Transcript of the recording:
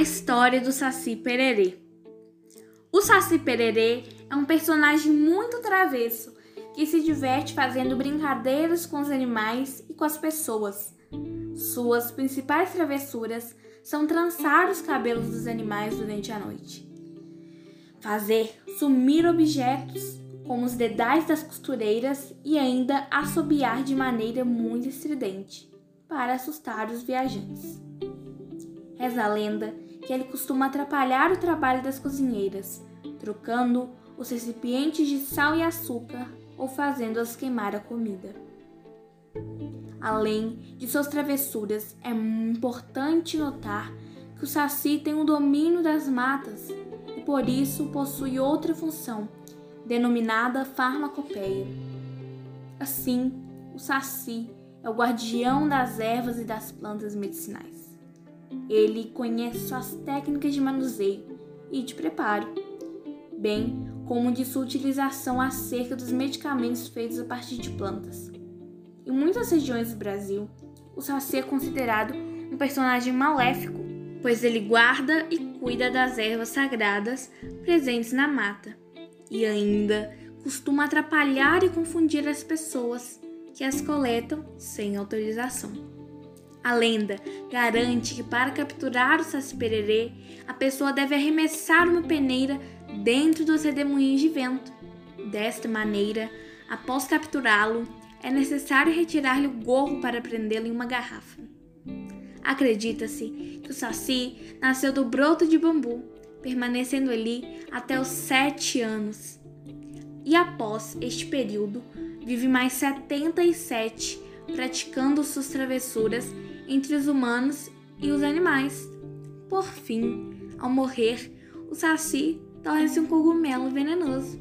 história do Saci Pererê. O Saci Pererê é um personagem muito travesso que se diverte fazendo brincadeiras com os animais e com as pessoas. Suas principais travessuras são trançar os cabelos dos animais durante a noite, fazer sumir objetos como os dedais das costureiras e ainda assobiar de maneira muito estridente para assustar os viajantes. Reza a lenda que ele costuma atrapalhar o trabalho das cozinheiras, trocando os recipientes de sal e açúcar ou fazendo-as queimar a comida. Além de suas travessuras, é importante notar que o saci tem um domínio das matas e por isso possui outra função, denominada farmacopeia. Assim, o saci é o guardião das ervas e das plantas medicinais. Ele conhece suas técnicas de manuseio e de preparo, bem como de sua utilização acerca dos medicamentos feitos a partir de plantas. Em muitas regiões do Brasil, o Saci é considerado um personagem maléfico, pois ele guarda e cuida das ervas sagradas presentes na mata e ainda costuma atrapalhar e confundir as pessoas que as coletam sem autorização. A lenda garante que para capturar o Saci Pererê, a pessoa deve arremessar uma peneira dentro dos redemoinhos de vento. Desta maneira, após capturá-lo, é necessário retirar-lhe o gorro para prendê-lo em uma garrafa. Acredita-se que o Saci nasceu do broto de bambu, permanecendo ali até os sete anos. E após este período, vive mais 77, praticando suas travessuras entre os humanos e os animais. Por fim, ao morrer, o Saci torna-se um cogumelo venenoso.